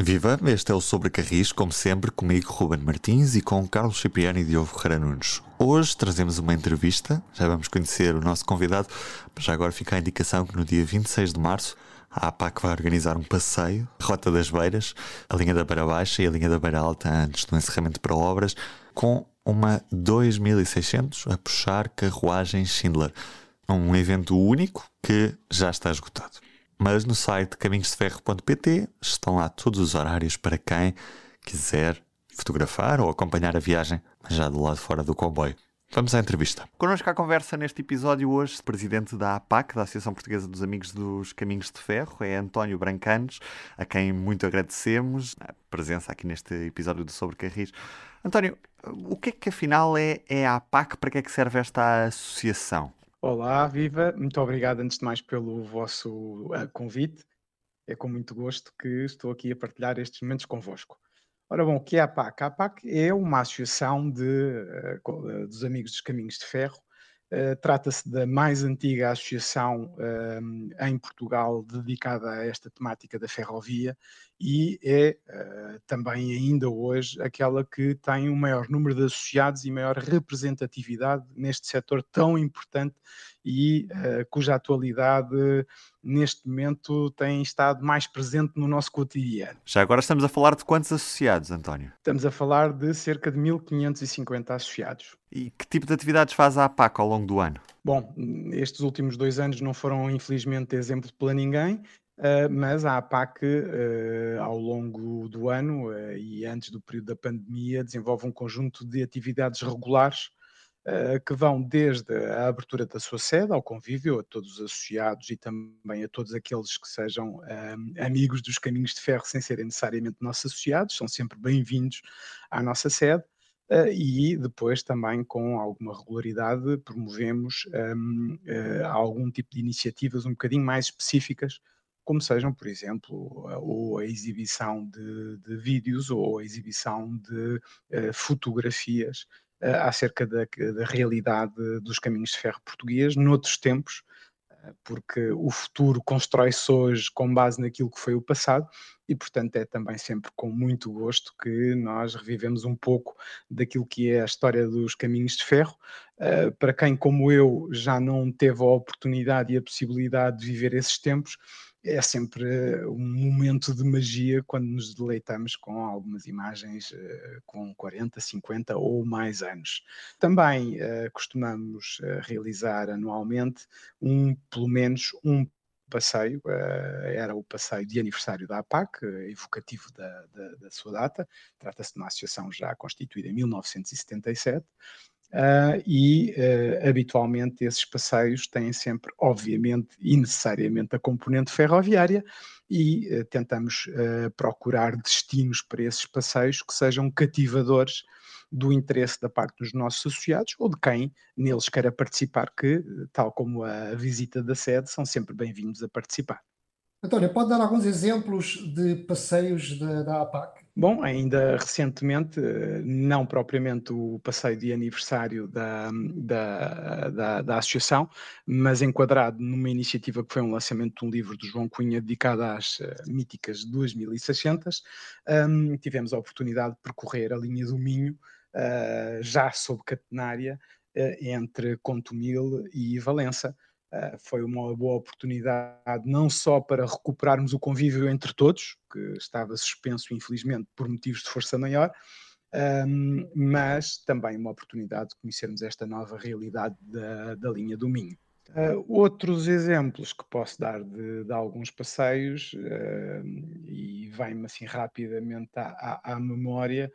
Viva, este é o Sobre Carris, como sempre, comigo, Ruben Martins, e com Carlos Cipriano e Diogo Ferreira Nunes. Hoje trazemos uma entrevista, já vamos conhecer o nosso convidado, mas já agora fica a indicação que no dia 26 de março a APAC vai organizar um passeio, Rota das Beiras, a linha da Beira Baixa e a linha da Beira Alta antes do encerramento para obras, com uma 2600 a puxar carruagem Schindler. Um evento único que já está esgotado. Mas no site caminhosdeferro.pt estão lá todos os horários para quem quiser fotografar ou acompanhar a viagem, mas já do lado fora do comboio. Vamos à entrevista. Connosco à conversa neste episódio hoje, presidente da APAC, da Associação Portuguesa dos Amigos dos Caminhos de Ferro, é António Brancanos, a quem muito agradecemos a presença aqui neste episódio do Sobre Carris. António, o que é que afinal é, é a APAC? Para que é que serve esta associação? Olá, viva! Muito obrigado antes de mais pelo vosso uh, convite. É com muito gosto que estou aqui a partilhar estes momentos convosco. Ora bom, o que é a APAC? A APAC é uma associação de, uh, dos Amigos dos Caminhos de Ferro. Uh, Trata-se da mais antiga associação uh, em Portugal dedicada a esta temática da ferrovia e é também ainda hoje aquela que tem o maior número de associados e maior representatividade neste setor tão importante e uh, cuja atualidade neste momento tem estado mais presente no nosso cotidiano. Já agora estamos a falar de quantos associados, António? Estamos a falar de cerca de 1550 associados. E que tipo de atividades faz a APAC ao longo do ano? Bom, estes últimos dois anos não foram infelizmente exemplo para ninguém. Uh, mas a APAC, uh, ao longo do ano uh, e antes do período da pandemia, desenvolve um conjunto de atividades regulares que vão desde a abertura da sua sede ao convívio, a todos os associados e também a todos aqueles que sejam amigos dos caminhos de ferro sem serem necessariamente nossos associados, são sempre bem-vindos à nossa sede. Uh, e depois também com alguma regularidade promovemos um, uh, algum tipo de iniciativas um bocadinho mais específicas como sejam, por exemplo, ou a exibição de, de vídeos ou a exibição de uh, fotografias uh, acerca da, da, realidade dos caminhos de ferro português noutros tempos, uh, porque o futuro constrói-se hoje com base naquilo que foi o passado e, portanto, é também sempre com muito gosto que nós revivemos um pouco daquilo que é a história dos caminhos de ferro. para quem, como eu, já não teve a oportunidade e a possibilidade de viver esses tempos, é sempre um momento de magia quando nos deleitamos com algumas imagens uh, com 40, 50 ou mais anos. Também uh, costumamos realizar anualmente um, pelo menos um passeio, era o passeio de aniversário da APAC, evocativo da, da, da sua data, trata-se de uma associação já constituída em 1977, Uh, e uh, habitualmente esses passeios têm sempre, obviamente e necessariamente, a componente ferroviária e uh, tentamos procurar destinos para esses passeios que sejam cativadores do interesse da parte dos nossos associados ou de quem neles queira participar, que, tal como a visita da sede, são sempre bem-vindos a participar. António, pode dar alguns exemplos de passeios da, da APAC? Bom, ainda recentemente, não propriamente o passeio de aniversário da, da, da, da, associação, mas enquadrado numa iniciativa que foi um lançamento de um livro do João Cunha dedicado às uh, míticas 2600, um, tivemos a oportunidade de percorrer a linha do Minho, uh, já sob catenária, uh, entre Contumil e Valença. Uh, foi uma boa oportunidade não só para recuperarmos o convívio entre todos, que estava suspenso, infelizmente, por motivos de força maior, um, mas também uma oportunidade de conhecermos esta nova realidade da, da linha do Minho. Uh, outros exemplos que posso dar de, de alguns passeios, uh, e vem-me assim rapidamente à, à, à memória,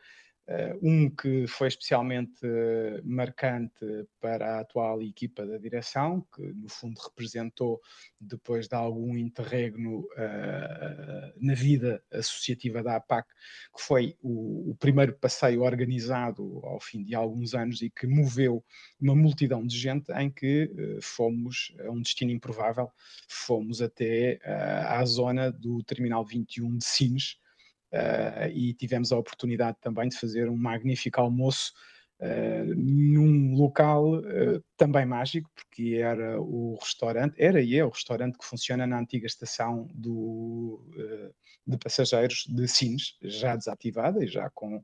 um que foi especialmente uh, marcante para a atual equipa da direção, que no fundo representou, depois de algum interregno uh, na vida associativa da APAC, que foi o, o, primeiro passeio organizado ao fim de alguns anos e que moveu uma multidão de gente, em que fomos a um destino improvável, fomos até à zona do Terminal 21 de Sines, Uh, e tivemos a oportunidade também de fazer um magnífico almoço uh, num local uh, também mágico, porque era o restaurante, era e é o restaurante que funciona na antiga estação do, de passageiros de Sines, já desativada e já com uh,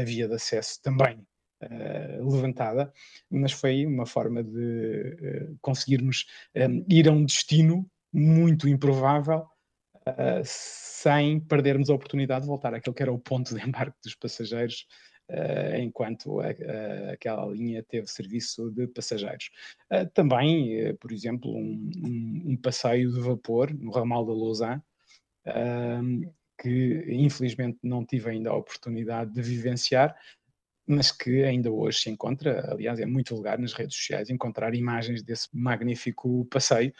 a via de acesso também uh, levantada, mas foi uma forma de uh, conseguirmos um, ir a um destino muito improvável sem perdermos a oportunidade de voltar àquele que era o ponto de embarque dos passageiros Uh, enquanto a, a, aquela linha teve serviço de passageiros. Uh, também, uh, por exemplo, um, um, um, passeio de vapor no ramal da Lausanne, que infelizmente não tive ainda a oportunidade de vivenciar, mas que ainda hoje se encontra, aliás, é muito vulgar nas redes sociais encontrar imagens desse magnífico passeio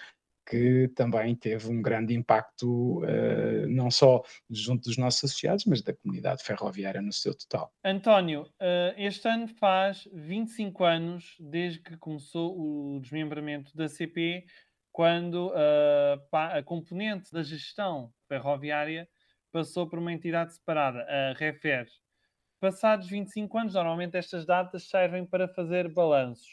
que também teve um grande impacto uh, não só junto dos nossos associados, mas da comunidade ferroviária no seu total. António, uh, este ano faz 25 anos desde que começou o desmembramento da CP, quando uh, a componente da gestão ferroviária passou por uma entidade separada, a REFER. Passados 25 anos, normalmente estas datas servem para fazer balanços.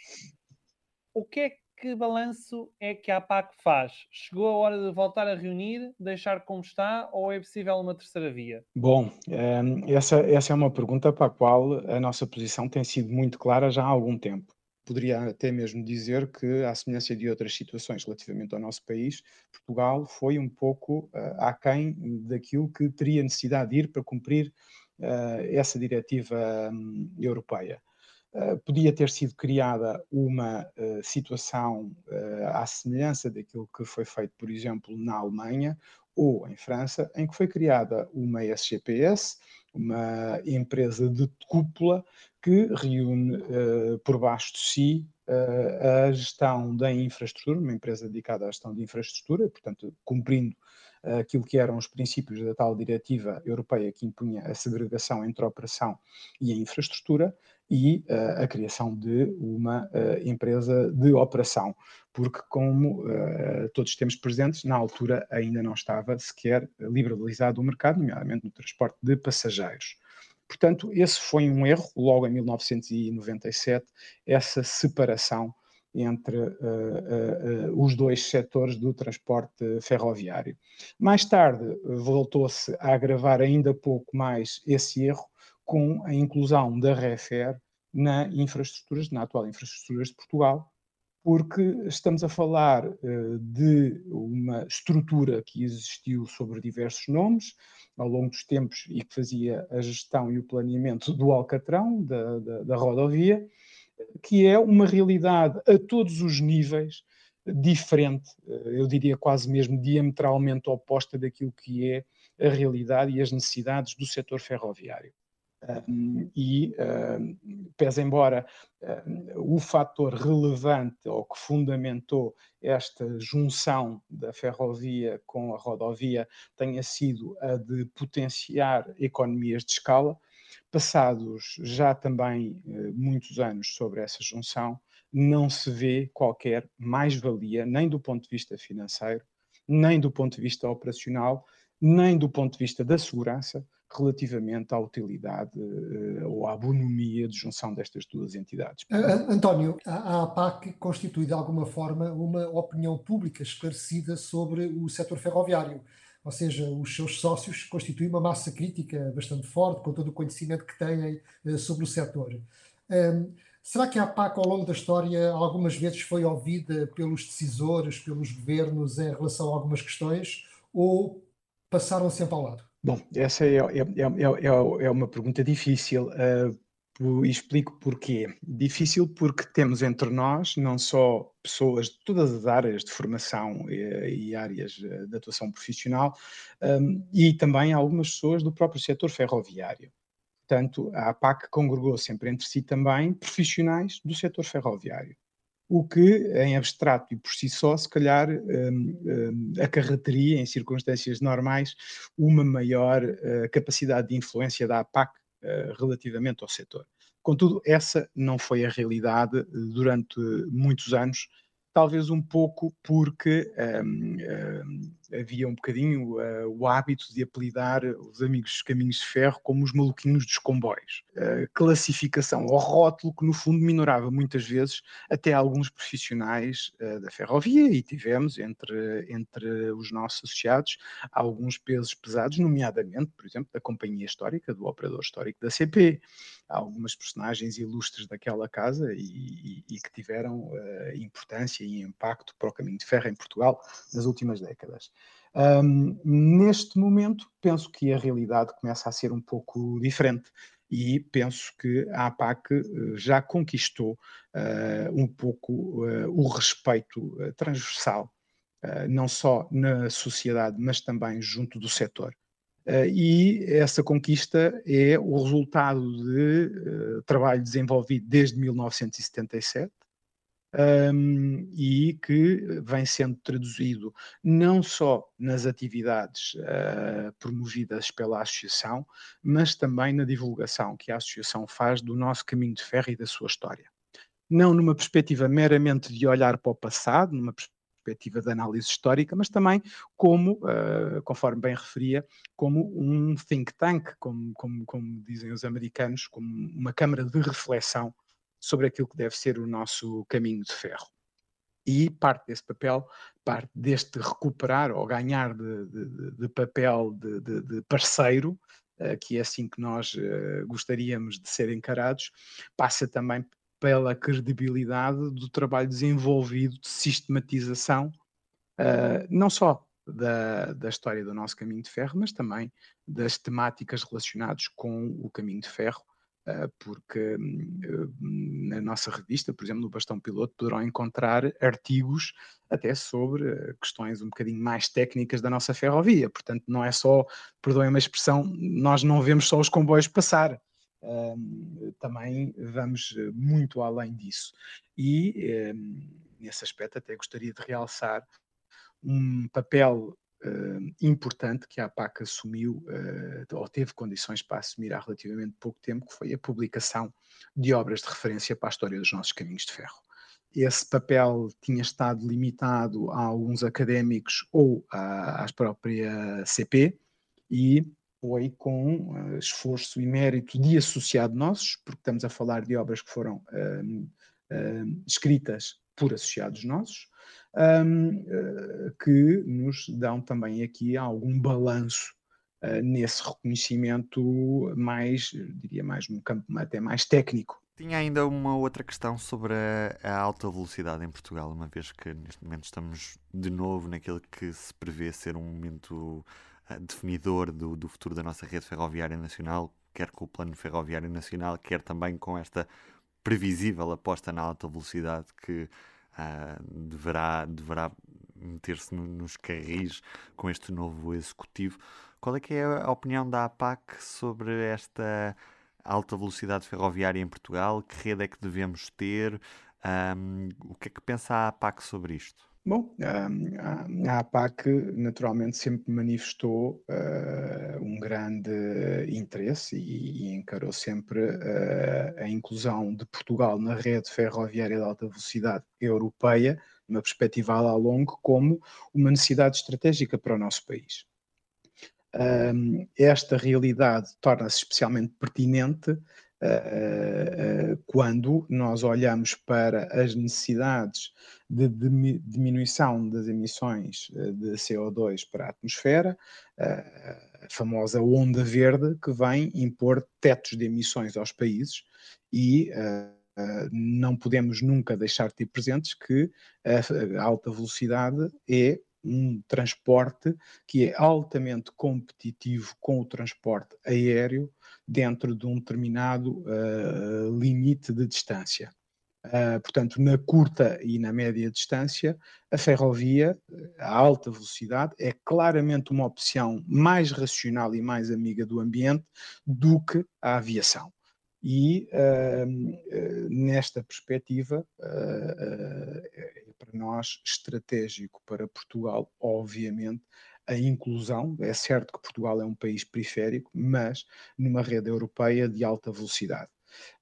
O que é que balanço é que a APAC faz? Chegou a hora de voltar a reunir, deixar como está ou é possível uma terceira via? Bom, ehm, essa, essa é uma pergunta para a qual a nossa posição tem sido muito clara já há algum tempo. Poderia até mesmo dizer que, à semelhança de outras situações relativamente ao nosso país, Portugal foi um pouco uh, aquém daquilo que teria necessidade de ir para cumprir uh, essa diretiva um, europeia. Eh, podia ter sido criada uma uh, situação uh, à semelhança daquilo que foi feito, por exemplo, na Alemanha ou em França, em que foi criada uma SGPS, uma empresa de cúpula que reúne por baixo de si a gestão da infraestrutura, uma empresa dedicada à gestão de infraestrutura, portanto, cumprindo aquilo que eram os princípios da tal diretiva europeia que impunha a segregação entre a operação e a infraestrutura, e uh, a criação de uma uh, empresa de operação, porque, como uh, todos temos presentes, na altura ainda não estava sequer liberalizado o mercado, nomeadamente no transporte de passageiros. Portanto, esse foi um erro, logo em 1997, essa separação entre os dois setores do transporte ferroviário. Mais tarde, voltou-se a agravar ainda pouco mais esse erro com a inclusão da REFER na infraestruturas, na atual infraestruturas de Portugal, porque estamos a falar uh, de uma estrutura que existiu sobre diversos nomes ao longo dos tempos e que fazia a gestão e o planeamento do Alcatrão, da, da, da rodovia, que é uma realidade a todos os níveis diferente, eh, eu diria quase mesmo diametralmente oposta daquilo que é a realidade e as necessidades do setor ferroviário. E, um, pese embora um, o fator relevante ou que fundamentou esta junção da ferrovia com a rodovia tenha sido a de potenciar economias de escala, passados já também uh, muitos anos sobre essa junção, não se vê qualquer mais-valia, nem do ponto de vista financeiro, nem do ponto de vista operacional, nem do ponto de vista da segurança, relativamente à utilidade uh, ou à bonomia de junção destas duas entidades. António, a, APAC constitui de alguma forma uma opinião pública esclarecida sobre o setor ferroviário, ou seja, os seus sócios constituem uma massa crítica bastante forte, com todo o conhecimento que têm uh, sobre o setor. Será que a APAC, ao longo da história, algumas vezes foi ouvida pelos decisores, pelos governos, em relação a algumas questões, ou passaram sempre ao lado? Bom, essa é, é, é, é, uma pergunta difícil uh, e explico porquê. Difícil porque temos entre nós não só pessoas de todas as áreas de formação e, e áreas de atuação profissional um, e também algumas pessoas do próprio setor ferroviário. Portanto, a APAC congregou sempre entre si também profissionais do setor ferroviário o que, em abstrato e por si só, se calhar um, um, em circunstâncias normais, uma maior uh, capacidade de influência da APAC uh, relativamente ao setor. Contudo, essa não foi a realidade uh, durante muitos anos, talvez um pouco porque um, havia um bocadinho uh, o hábito de apelidar os amigos dos caminhos de ferro como os maluquinhos dos comboios. Uh, classificação ou rótulo que, no fundo, minorava muitas vezes até alguns profissionais uh, da ferrovia e tivemos entre, entre os nossos associados alguns pesos pesados, nomeadamente, por exemplo, da companhia histórica, do operador histórico da CP. Há algumas personagens ilustres daquela casa e, e, e que tiveram importância e impacto para o caminho de ferro em Portugal nas últimas décadas. Um, neste momento, penso que a realidade começa a ser um pouco diferente e penso que a APAC eh, já conquistou uh, um pouco uh, o respeito uh, transversal, não só na sociedade, mas também junto do setor. e essa conquista é o resultado de trabalho desenvolvido desde 1977, um, e que vem sendo traduzido não só nas atividades uh, promovidas pela Associação, mas também na divulgação que a Associação faz do nosso caminho de ferro e da sua história. Não numa perspectiva meramente de olhar para o passado, numa perspectiva de análise histórica, mas também como, uh, conforme bem referia, como um think tank, como, como, como dizem os americanos, como uma câmara de reflexão sobre aquilo que deve ser o nosso caminho de ferro. E parte desse papel, parte deste recuperar ou ganhar de, de, de papel de, de parceiro, uh, que é assim que nós uh, gostaríamos de ser encarados, passa também pela credibilidade do trabalho desenvolvido de sistematização, uh, não só da, da, história do nosso caminho de ferro, mas também das temáticas relacionadas com o caminho de ferro porque hum, na nossa revista, por exemplo, no Bastão Piloto, poderão encontrar artigos até sobre ah, questões um bocadinho mais técnicas da nossa ferrovia. Portanto, não é só, perdoem uma expressão, nós não vemos só os comboios passar. também vamos muito além disso. E, nesse aspecto, até gostaria de realçar um papel uh, importante que a APAC assumiu, uh, ou teve condições para assumir há relativamente pouco tempo, que foi a publicação de obras de referência para a história dos nossos caminhos de ferro. Esse papel tinha estado limitado a alguns académicos ou à, à própria CP e foi com uh, esforço e mérito de associado nossos, porque estamos a falar de obras que foram uh, uh, escritas por associados nossos, um, eh, que nos dão também aqui algum balanço uh, nesse reconhecimento mais, diria mais num campo até mais técnico. Tinha ainda uma outra questão sobre a, a, alta velocidade em Portugal, uma vez que neste momento estamos de novo naquilo que se prevê ser um momento uh, definidor do, do futuro da nossa rede ferroviária nacional, quer com o Plano Ferroviário Nacional, quer também com esta previsível aposta na alta velocidade que uh, deverá, deverá meter-se no, nos carris com este novo executivo. Qual é que é a opinião da APAC sobre esta alta velocidade ferroviária em Portugal? Que rede é que devemos ter? Um, o que é que pensa a APAC sobre isto? Bom, a APAC naturalmente sempre manifestou uh, um grande interesse e, e encarou sempre uh, a inclusão de Portugal na rede ferroviária de alta velocidade europeia, numa perspectiva a longo, como uma necessidade estratégica para o nosso país. esta realidade torna-se especialmente pertinente quando nós olhamos para as necessidades de diminuição das emissões de CO2 para a atmosfera, a famosa onda verde que vem impor tetos de emissões aos países e não podemos nunca deixar de ter presentes que a, alta velocidade é um transporte que é altamente competitivo com o transporte aéreo dentro de um determinado uh, limite de distância. Uh, portanto, na curta e na média distância, a ferrovia, a alta velocidade, é claramente uma opção mais racional e mais amiga do ambiente do que a aviação. E uh, uh, nesta perspectiva, é para nós estratégico para Portugal, obviamente, a inclusão. É certo que Portugal é um país periférico, mas numa rede europeia de alta velocidade.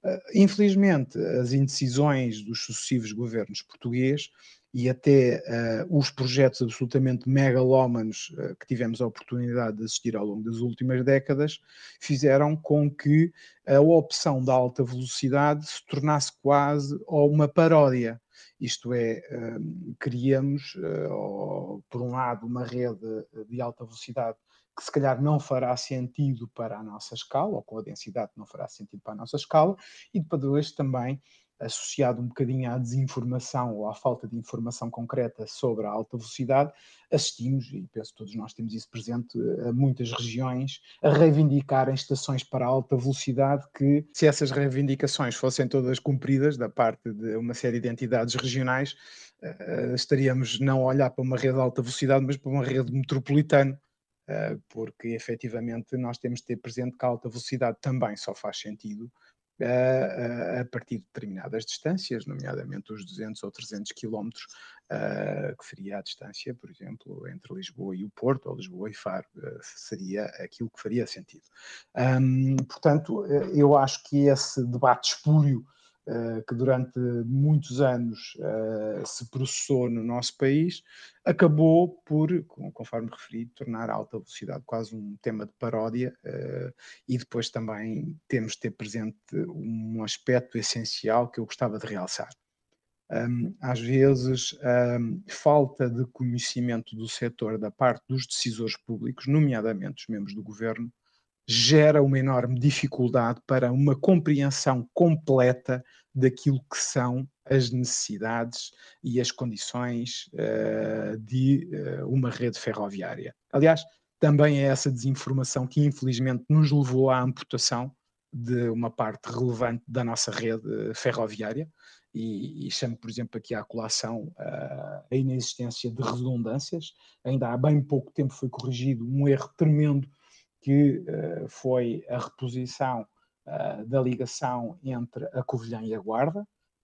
Uh, infelizmente, as indecisões dos sucessivos governos portugueses e até uh, os projetos absolutamente megalómanos uh, que tivemos a oportunidade de assistir ao longo das últimas décadas, fizeram com que a opção da alta velocidade se tornasse quase uma paródia. Isto é, uh, queríamos, por um lado, uma rede de alta velocidade que se calhar não fará sentido para a nossa escala, ou com a densidade não fará sentido para a nossa escala, e depois também associado um bocadinho à desinformação ou à falta de informação concreta sobre a alta velocidade, assistimos, e penso que todos nós temos isso presente, a muitas regiões a reivindicarem estações para alta velocidade que, se essas reivindicações fossem todas cumpridas da parte de uma série de entidades regionais, uh, estaríamos não a olhar para uma rede de alta velocidade, mas para uma rede metropolitana, uh, porque efetivamente nós temos de ter presente que a alta velocidade também só faz sentido a, a partir de determinadas distâncias, nomeadamente os 200 ou 300 quilómetros, que seria a distância, por exemplo, entre Lisboa e o Porto, ou Lisboa e Faro, seria aquilo que faria sentido. Um, portanto, eu acho que esse debate espúrio eh, que durante muitos anos uh, se processou no nosso país, acabou por, conforme referi, tornar a alta velocidade quase um tema de paródia uh, e depois também temos de ter presente um aspecto essencial que eu gostava de realçar. Às vezes, falta de conhecimento do setor da parte dos decisores públicos, nomeadamente os membros do governo, gera uma enorme dificuldade para uma compreensão completa daquilo que são as necessidades e as condições uh, de uh, uma rede ferroviária. Aliás, também é essa desinformação que infelizmente nos levou à amputação de uma parte relevante da nossa rede ferroviária e, e chamo, por exemplo, aqui à colação uh, a inexistência de redundâncias. Ainda há bem pouco tempo foi corrigido um erro tremendo que uh, foi a reposição uh, da ligação entre a Covilhã e a Guarda,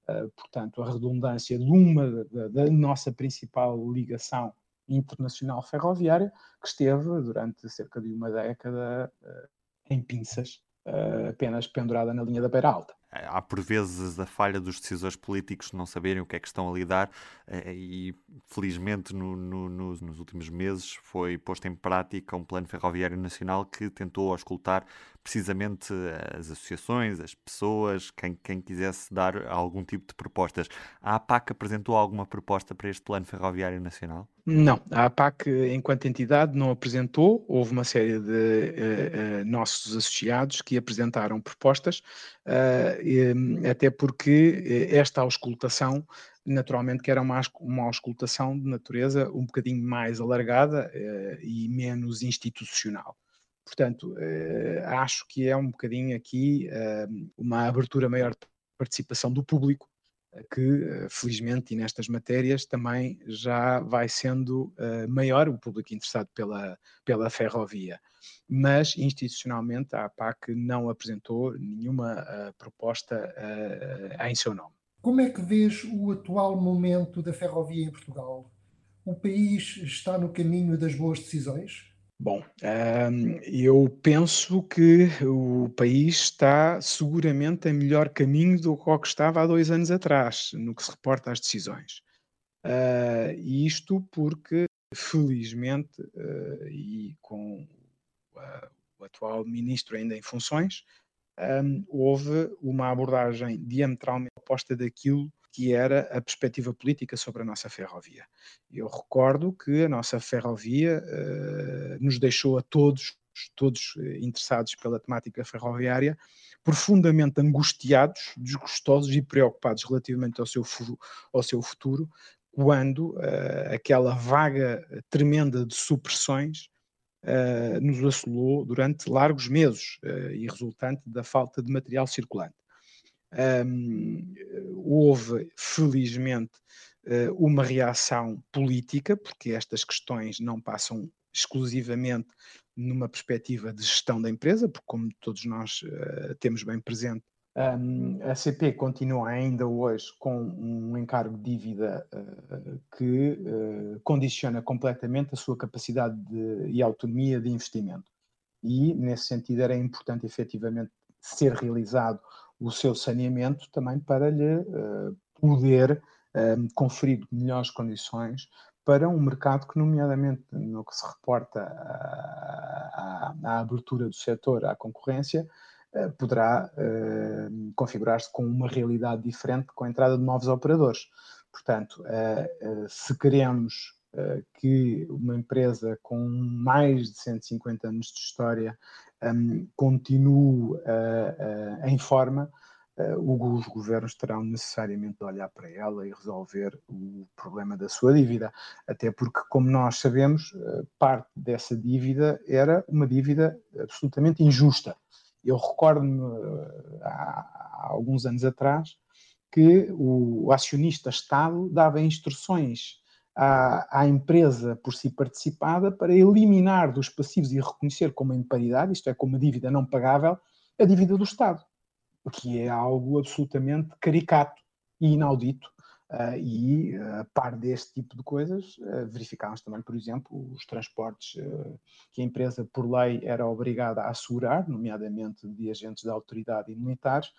uh, portanto, a redundância de uma da, da, nossa principal ligação internacional ferroviária, que esteve durante cerca de uma década em pinças, apenas pendurada na linha da Beira Alta há por vezes a falha dos decisores políticos não saberem o que é que estão a lidar eh, e felizmente no, no, nos, nos últimos meses foi posto em prática um plano ferroviário nacional que tentou auscultar precisamente as associações, as pessoas, quem, quem quisesse dar algum tipo de propostas. A APAC apresentou alguma proposta para este plano ferroviário nacional? Não, a APAC, enquanto entidade, não apresentou. Houve uma série de uh, uh, nossos associados que apresentaram propostas, até porque esta auscultação, naturalmente, que era uma, uma auscultação de natureza um bocadinho mais alargada e menos institucional. Portanto, acho que é um bocadinho aqui uma abertura maior de participação do público que, eh, felizmente, e nestas matérias também já vai sendo uh, maior o público interessado pela, pela ferrovia. Mas, institucionalmente, a APAC não apresentou nenhuma uh, proposta uh, em seu nome. Como é que vês o atual momento da ferrovia em Portugal? O país está no caminho das boas decisões? Bom, hum, eu penso que o país está seguramente em melhor caminho do que estava há dois anos atrás, no que se reporta às decisões. Uh, isto porque, felizmente, uh, e com uh, o atual ministro ainda em funções, um, houve uma abordagem diametralmente oposta daquilo que era a perspectiva política sobre a nossa ferrovia. Eu recordo que a nossa ferrovia uh, nos deixou a todos, todos eh, interessados pela temática ferroviária, profundamente angustiados, desgostosos e preocupados relativamente ao seu, ao seu futuro, quando uh, aquela vaga tremenda de supressões uh, nos assolou durante largos meses uh, e resultante da falta de material circulante. Um, houve, felizmente, uh, uma reação política, porque estas questões não passam exclusivamente numa perspectiva de gestão da empresa, porque, como todos nós uh, temos bem presente, um, a CP continua ainda hoje com um encargo de dívida uh, que uh, condiciona completamente a sua capacidade de, e autonomia de investimento. E, nesse sentido, era importante efetivamente ser realizado o seu saneamento também para lhe uh, poder conferir melhores condições para um mercado que, nomeadamente no que se reporta à abertura do setor à concorrência, eh, poderá uh, configurar-se com uma realidade diferente com a entrada de novos operadores. Portanto, uh, uh, se queremos que uma empresa com mais de 150 anos de história um, continue em forma, os governos terão necessariamente de olhar para ela e resolver o problema da sua dívida. Até porque, como nós sabemos, parte dessa dívida era uma dívida absolutamente injusta. Eu recordo-me há, há, alguns anos atrás que o acionista-Estado dava instruções à, à, empresa por si participada para eliminar dos passivos e reconhecer como imparidade, isto é, como dívida não pagável, a dívida do Estado, o que é algo absolutamente caricato e inaudito Uh, e, uh, a par deste tipo de coisas, uh, verificámos também, por exemplo, os transportes que a empresa, por lei, era obrigada a assegurar, nomeadamente de agentes da autoridade e militares,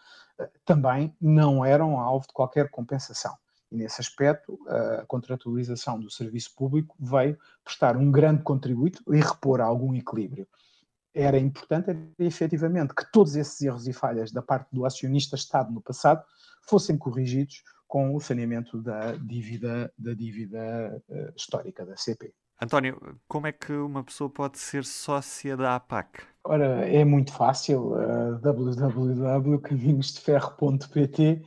também não eram alvo de qualquer compensação. E, nesse aspecto, a contratualização do serviço público veio prestar um grande contributo e repor algum equilíbrio. Era importante, era, efetivamente, que todos esses erros e falhas da parte do acionista-Estado no passado fossem corrigidos com o saneamento da dívida, da dívida uh, histórica da CP. António, como é que uma pessoa pode ser sócia da APAC? Ora, é muito fácil. Uh, www.caminhosdeferro.pt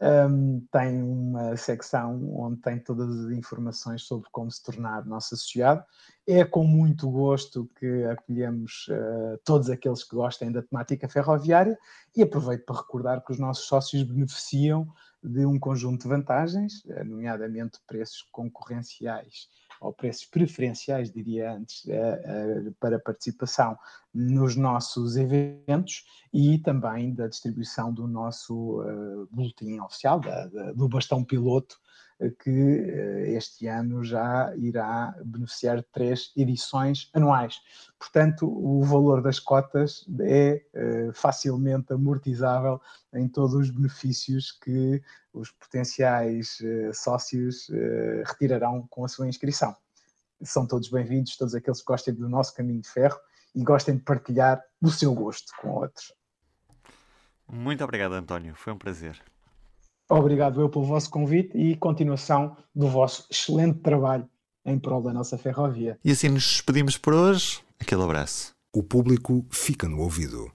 um, tem uma secção onde tem todas as informações sobre como se tornar nosso associado. É com muito gosto que acolhemos uh, todos aqueles que gostem da temática ferroviária e aproveito para recordar que os nossos sócios beneficiam de um conjunto de vantagens, eh, nomeadamente preços concorrenciais ou preços preferenciais, diria antes, eh, eh, para participação nos nossos eventos e também da distribuição do nosso boletim oficial, do bastão piloto, que este ano já irá beneficiar três edições anuais. Portanto, o valor das cotas é facilmente amortizável em todos os benefícios que os potenciais sócios retirarão com a sua inscrição. São todos bem-vindos, todos aqueles que gostem do nosso caminho de ferro e gostem de partilhar o seu gosto com outros. Muito obrigado, António. Foi um prazer. Obrigado eu pelo vosso convite e continuação do vosso excelente trabalho em prol da nossa ferrovia. E assim nos despedimos por hoje. Aquele abraço. O público fica no ouvido.